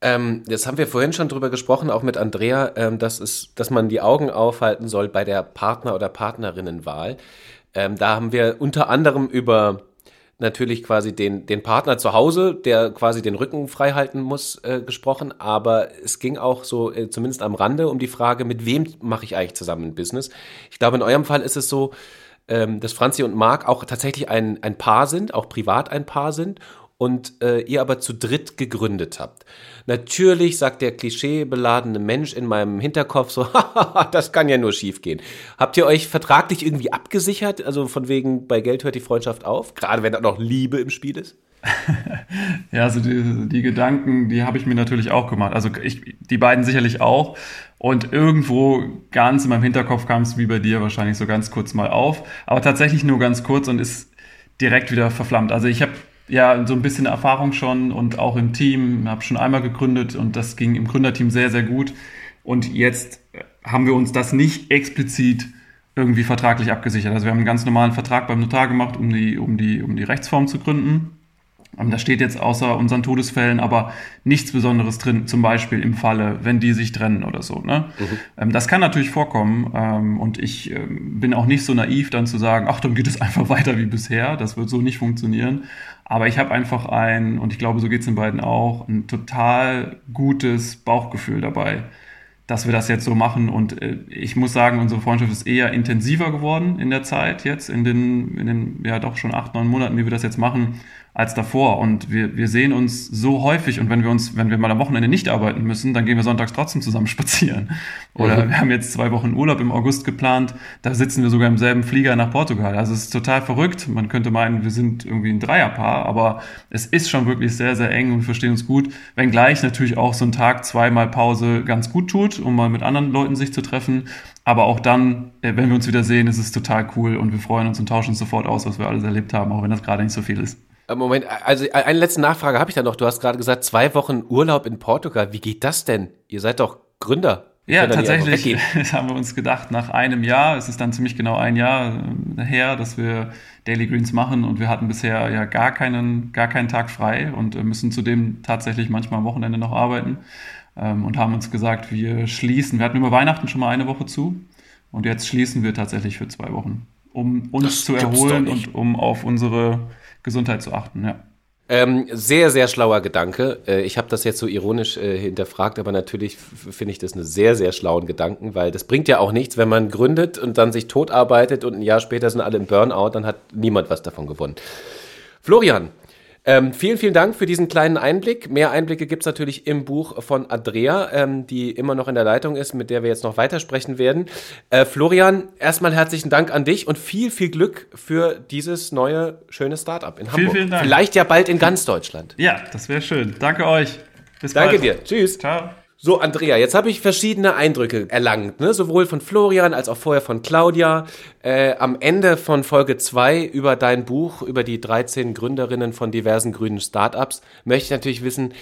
Ähm, jetzt haben wir vorhin schon drüber gesprochen, auch mit Andrea, ähm, dass, es, dass man die Augen aufhalten soll bei der Partner- oder Partnerinnenwahl. Ähm, da haben wir unter anderem über natürlich quasi den, den Partner zu Hause, der quasi den Rücken frei halten muss, äh, gesprochen. Aber es ging auch so, äh, zumindest am Rande, um die Frage, mit wem mache ich eigentlich zusammen ein Business? Ich glaube, in eurem Fall ist es so, ähm, dass Franzi und Marc auch tatsächlich ein, ein Paar sind, auch privat ein Paar sind und äh, ihr aber zu dritt gegründet habt. Natürlich sagt der klischeebeladene Mensch in meinem Hinterkopf so, [LAUGHS] das kann ja nur schiefgehen. Habt ihr euch vertraglich irgendwie abgesichert? Also von wegen, bei Geld hört die Freundschaft auf? Gerade wenn da noch Liebe im Spiel ist? [LAUGHS] ja, also die, die Gedanken, die habe ich mir natürlich auch gemacht. Also ich, die beiden sicherlich auch. Und irgendwo ganz in meinem Hinterkopf kam es wie bei dir wahrscheinlich so ganz kurz mal auf. Aber tatsächlich nur ganz kurz und ist direkt wieder verflammt. Also ich habe ja, so ein bisschen Erfahrung schon und auch im Team, habe schon einmal gegründet und das ging im Gründerteam sehr, sehr gut. Und jetzt haben wir uns das nicht explizit irgendwie vertraglich abgesichert. Also wir haben einen ganz normalen Vertrag beim Notar gemacht, um die, um die, um die Rechtsform zu gründen. Ähm, da steht jetzt außer unseren Todesfällen aber nichts Besonderes drin, zum Beispiel im Falle, wenn die sich trennen oder so. Ne? Mhm. Ähm, das kann natürlich vorkommen ähm, und ich bin auch nicht so naiv, dann zu sagen, ach, dann geht es [LAUGHS] einfach weiter wie bisher. Das wird so nicht funktionieren. Aber ich habe einfach ein, und ich glaube, so geht es den beiden auch, ein total gutes Bauchgefühl dabei, dass wir das jetzt so machen. Und äh, ich muss sagen, unsere Freundschaft ist eher intensiver geworden in der Zeit jetzt, in den, in den ja doch schon acht, neun Monaten, die wir das jetzt machen als davor. Und wir, wir sehen uns so häufig und wenn wir uns, wenn wir mal am Wochenende nicht arbeiten müssen, dann gehen wir sonntags trotzdem zusammen [LAUGHS] spazieren. Oder mhm. wir haben jetzt zwei Wochen Urlaub im August geplant, da sitzen wir sogar im selben Flieger nach Portugal. Also es ist total verrückt. Man könnte meinen, wir sind irgendwie ein Dreierpaar, aber es ist schon wirklich sehr, sehr eng und wir verstehen uns gut. Wenngleich natürlich auch so ein Tag zweimal Pause ganz gut tut, um mal mit anderen Leuten sich zu treffen. Aber auch dann, äh, wenn wir uns wieder sehen, ist es total cool und wir freuen uns und tauschen uns sofort aus, was wir alles erlebt haben, auch wenn das gerade nicht so viel ist. Äh, Moment, also äh, eine letzte Nachfrage habe ich da noch. Du hast gerade gesagt, zwei Wochen Urlaub in Portugal. Wie geht das denn? Ihr seid doch Gründer. Ja, tatsächlich. [LAUGHS] Das haben wir uns gedacht, nach einem Jahr, es ist dann ziemlich genau ein Jahr her, dass wir Daily Greens machen und wir hatten bisher ja gar keinen, gar keinen Tag frei und müssen zudem tatsächlich manchmal am Wochenende noch arbeiten ähm, und haben uns gesagt, wir schließen. Wir hatten über Weihnachten schon mal eine Woche zu und jetzt schließen wir tatsächlich für zwei Wochen, um uns das zu erholen und um auf unsere Gesundheit zu achten, ja. Ähm, sehr, sehr schlauer Gedanke. Äh, ich habe das jetzt so ironisch äh, hinterfragt, aber natürlich finde ich das einen sehr, sehr schlauen Gedanken, weil das bringt ja auch nichts, wenn man gründet und dann sich totarbeitet und ein Jahr später sind alle im Burnout, dann hat niemand was davon gewonnen. Florian, ähm, vielen, vielen Dank für diesen kleinen Einblick. Mehr Einblicke gibt's natürlich im Buch von Andrea, ähm, die immer noch in der Leitung ist, mit der wir jetzt noch weitersprechen werden. Äh, Florian, erstmal herzlichen Dank an dich und viel, viel Glück für dieses neue, schöne Startup in Hamburg. Vielen, vielen Dank. Vielleicht ja bald in ganz Deutschland. Ja, das wäre schön. Danke euch. Bis Danke bald. dir. Tschüss. Ciao. So, Andrea, jetzt habe ich verschiedene Eindrücke erlangt, ne? sowohl von Florian als auch vorher von Claudia. Äh, am Ende von Folge 2 über dein Buch, über die 13 Gründerinnen von diversen grünen Startups, möchte ich natürlich wissen,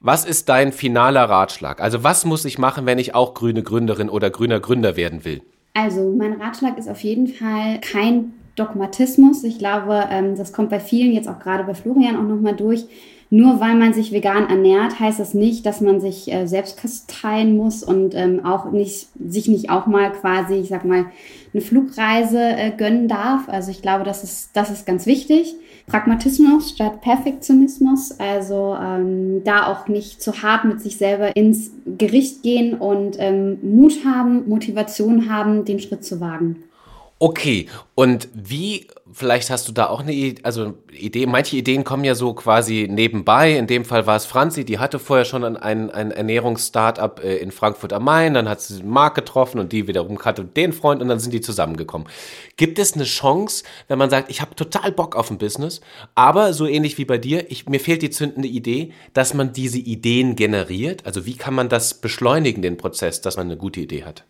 was ist dein finaler Ratschlag? Also was muss ich machen, wenn ich auch grüne Gründerin oder grüner Gründer werden will? Also mein Ratschlag ist auf jeden Fall kein Dogmatismus. Ich glaube, ähm, das kommt bei vielen, jetzt auch gerade bei Florian auch nochmal durch nur weil man sich vegan ernährt, heißt das nicht, dass man sich äh, selbst kasteien muss und ähm, auch nicht, sich nicht auch mal quasi, ich sag mal, eine Flugreise äh, gönnen darf. Also ich glaube, das ist, das ist ganz wichtig. Pragmatismus statt Perfektionismus, also ähm, da auch nicht zu hart mit sich selber ins Gericht gehen und ähm, Mut haben, Motivation haben, den Schritt zu wagen. Okay, und wie, vielleicht hast du da auch eine Idee, also Idee, manche Ideen kommen ja so quasi nebenbei. In dem Fall war es Franzi, die hatte vorher schon ein, ein Ernährungsstartup äh, in Frankfurt am Main, dann hat sie Marc getroffen und die wiederum hatte den Freund und dann sind die zusammengekommen. Gibt es eine Chance, wenn man sagt, ich habe total Bock auf ein Business, aber so ähnlich wie bei dir, ich, mir fehlt die zündende Idee, dass man diese Ideen generiert? Also wie kann man das beschleunigen, den Prozess, dass man eine gute Idee hat?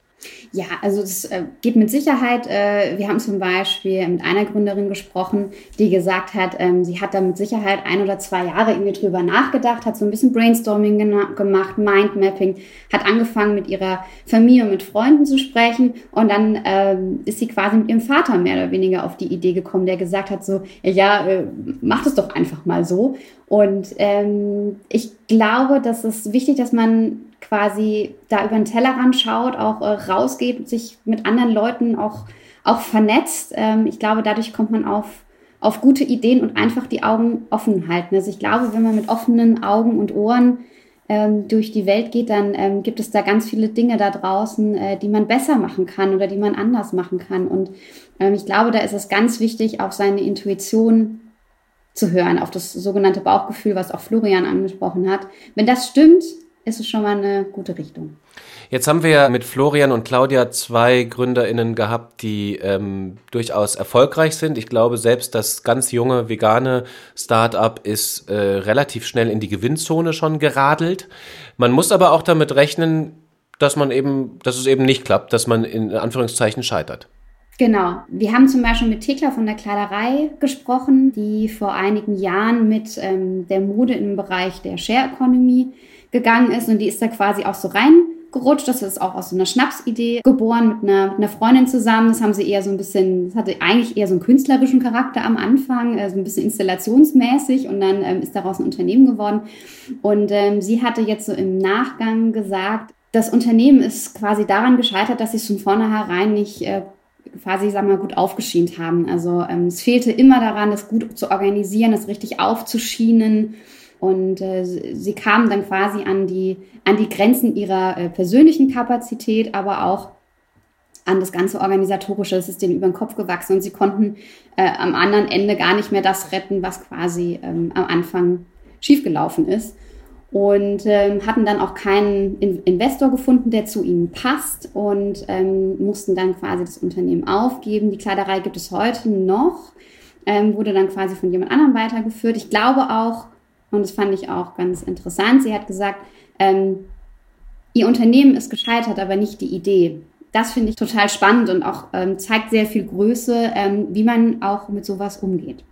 Ja, also das äh, geht mit Sicherheit. Äh, wir haben zum Beispiel mit einer Gründerin gesprochen, die gesagt hat, ähm, sie hat da mit Sicherheit ein oder zwei Jahre irgendwie drüber nachgedacht, hat so ein bisschen Brainstorming gemacht, Mindmapping, hat angefangen mit ihrer Familie und mit Freunden zu sprechen und dann ähm, ist sie quasi mit ihrem Vater mehr oder weniger auf die Idee gekommen, der gesagt hat so, ja, äh, mach das doch einfach mal so. Und ähm, ich glaube, das ist wichtig, dass man quasi da über den Tellerrand schaut, auch äh, rausgeht, sich mit anderen Leuten auch, auch vernetzt. Ähm, ich glaube, dadurch kommt man auf, auf gute Ideen und einfach die Augen offen halten. Also ich glaube, wenn man mit offenen Augen und Ohren ähm, durch die Welt geht, dann ähm, gibt es da ganz viele Dinge da draußen, äh, die man besser machen kann oder die man anders machen kann. Und ähm, ich glaube, da ist es ganz wichtig, auf seine Intuition zu hören, auf das sogenannte Bauchgefühl, was auch Florian angesprochen hat. Wenn das stimmt, ist es schon mal eine gute Richtung. Jetzt haben wir ja mit Florian und Claudia zwei GründerInnen gehabt, die ähm, durchaus erfolgreich sind. Ich glaube, selbst das ganz junge vegane Startup ist äh, relativ schnell in die Gewinnzone schon geradelt. Man muss aber auch damit rechnen, dass man eben, dass es eben nicht klappt, dass man in Anführungszeichen scheitert. Genau. Wir haben zum Beispiel mit Thekla von der Kleiderei gesprochen, die vor einigen Jahren mit ähm, der Mode im Bereich der Share Economy gegangen ist und die ist da quasi auch so rein gerutscht. Das ist auch aus so einer Schnapsidee geboren mit einer, einer Freundin zusammen. Das haben sie eher so ein bisschen, das hatte eigentlich eher so einen künstlerischen Charakter am Anfang, äh, so ein bisschen installationsmäßig und dann ähm, ist daraus ein Unternehmen geworden. Und ähm, sie hatte jetzt so im Nachgang gesagt, das Unternehmen ist quasi daran gescheitert, dass sie es von vornherein nicht äh, quasi, wir mal, gut aufgeschient haben. Also ähm, es fehlte immer daran, das gut zu organisieren, das richtig aufzuschienen. Und äh, sie kamen dann quasi an die, an die Grenzen ihrer äh, persönlichen Kapazität, aber auch an das ganze Organisatorische. Das ist denen über den Kopf gewachsen und sie konnten äh, am anderen Ende gar nicht mehr das retten, was quasi ähm, am Anfang schiefgelaufen ist und ähm, hatten dann auch keinen In Investor gefunden, der zu ihnen passt und ähm, mussten dann quasi das Unternehmen aufgeben. Die Kleiderei gibt es heute noch, ähm, wurde dann quasi von jemand anderem weitergeführt. Ich glaube auch, und das fand ich auch ganz interessant, sie hat gesagt, ähm, ihr Unternehmen ist gescheitert, aber nicht die Idee. Das finde ich total spannend und auch ähm, zeigt sehr viel Größe, ähm, wie man auch mit sowas umgeht.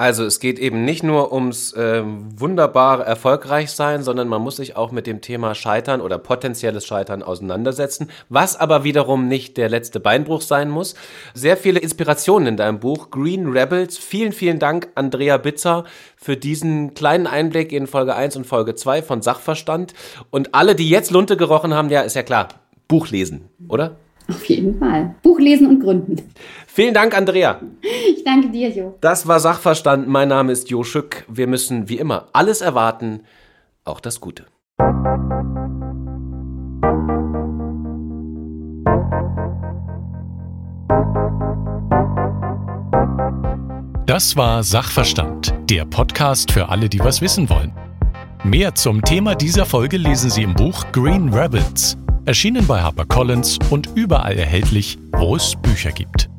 Also es geht eben nicht nur ums äh, wunderbare Erfolgreichsein, sondern man muss sich auch mit dem Thema Scheitern oder potenzielles Scheitern auseinandersetzen, was aber wiederum nicht der letzte Beinbruch sein muss. Sehr viele Inspirationen in deinem Buch Green Rebels. Vielen, vielen Dank, Andrea Bitzer, für diesen kleinen Einblick in Folge 1 und Folge 2 von Sachverstand. Und alle, die jetzt Lunte gerochen haben, ja, ist ja klar, Buch lesen, oder? Auf jeden Fall. Buch lesen und gründen. Vielen Dank, Andrea. Ich danke dir, Jo. Das war Sachverstand. Mein Name ist Jo Schück. Wir müssen wie immer alles erwarten, auch das Gute. Das war Sachverstand, der Podcast für alle, die was wissen wollen. Mehr zum Thema dieser Folge lesen Sie im Buch Green Rebels, erschienen bei HarperCollins und überall erhältlich, wo es Bücher gibt.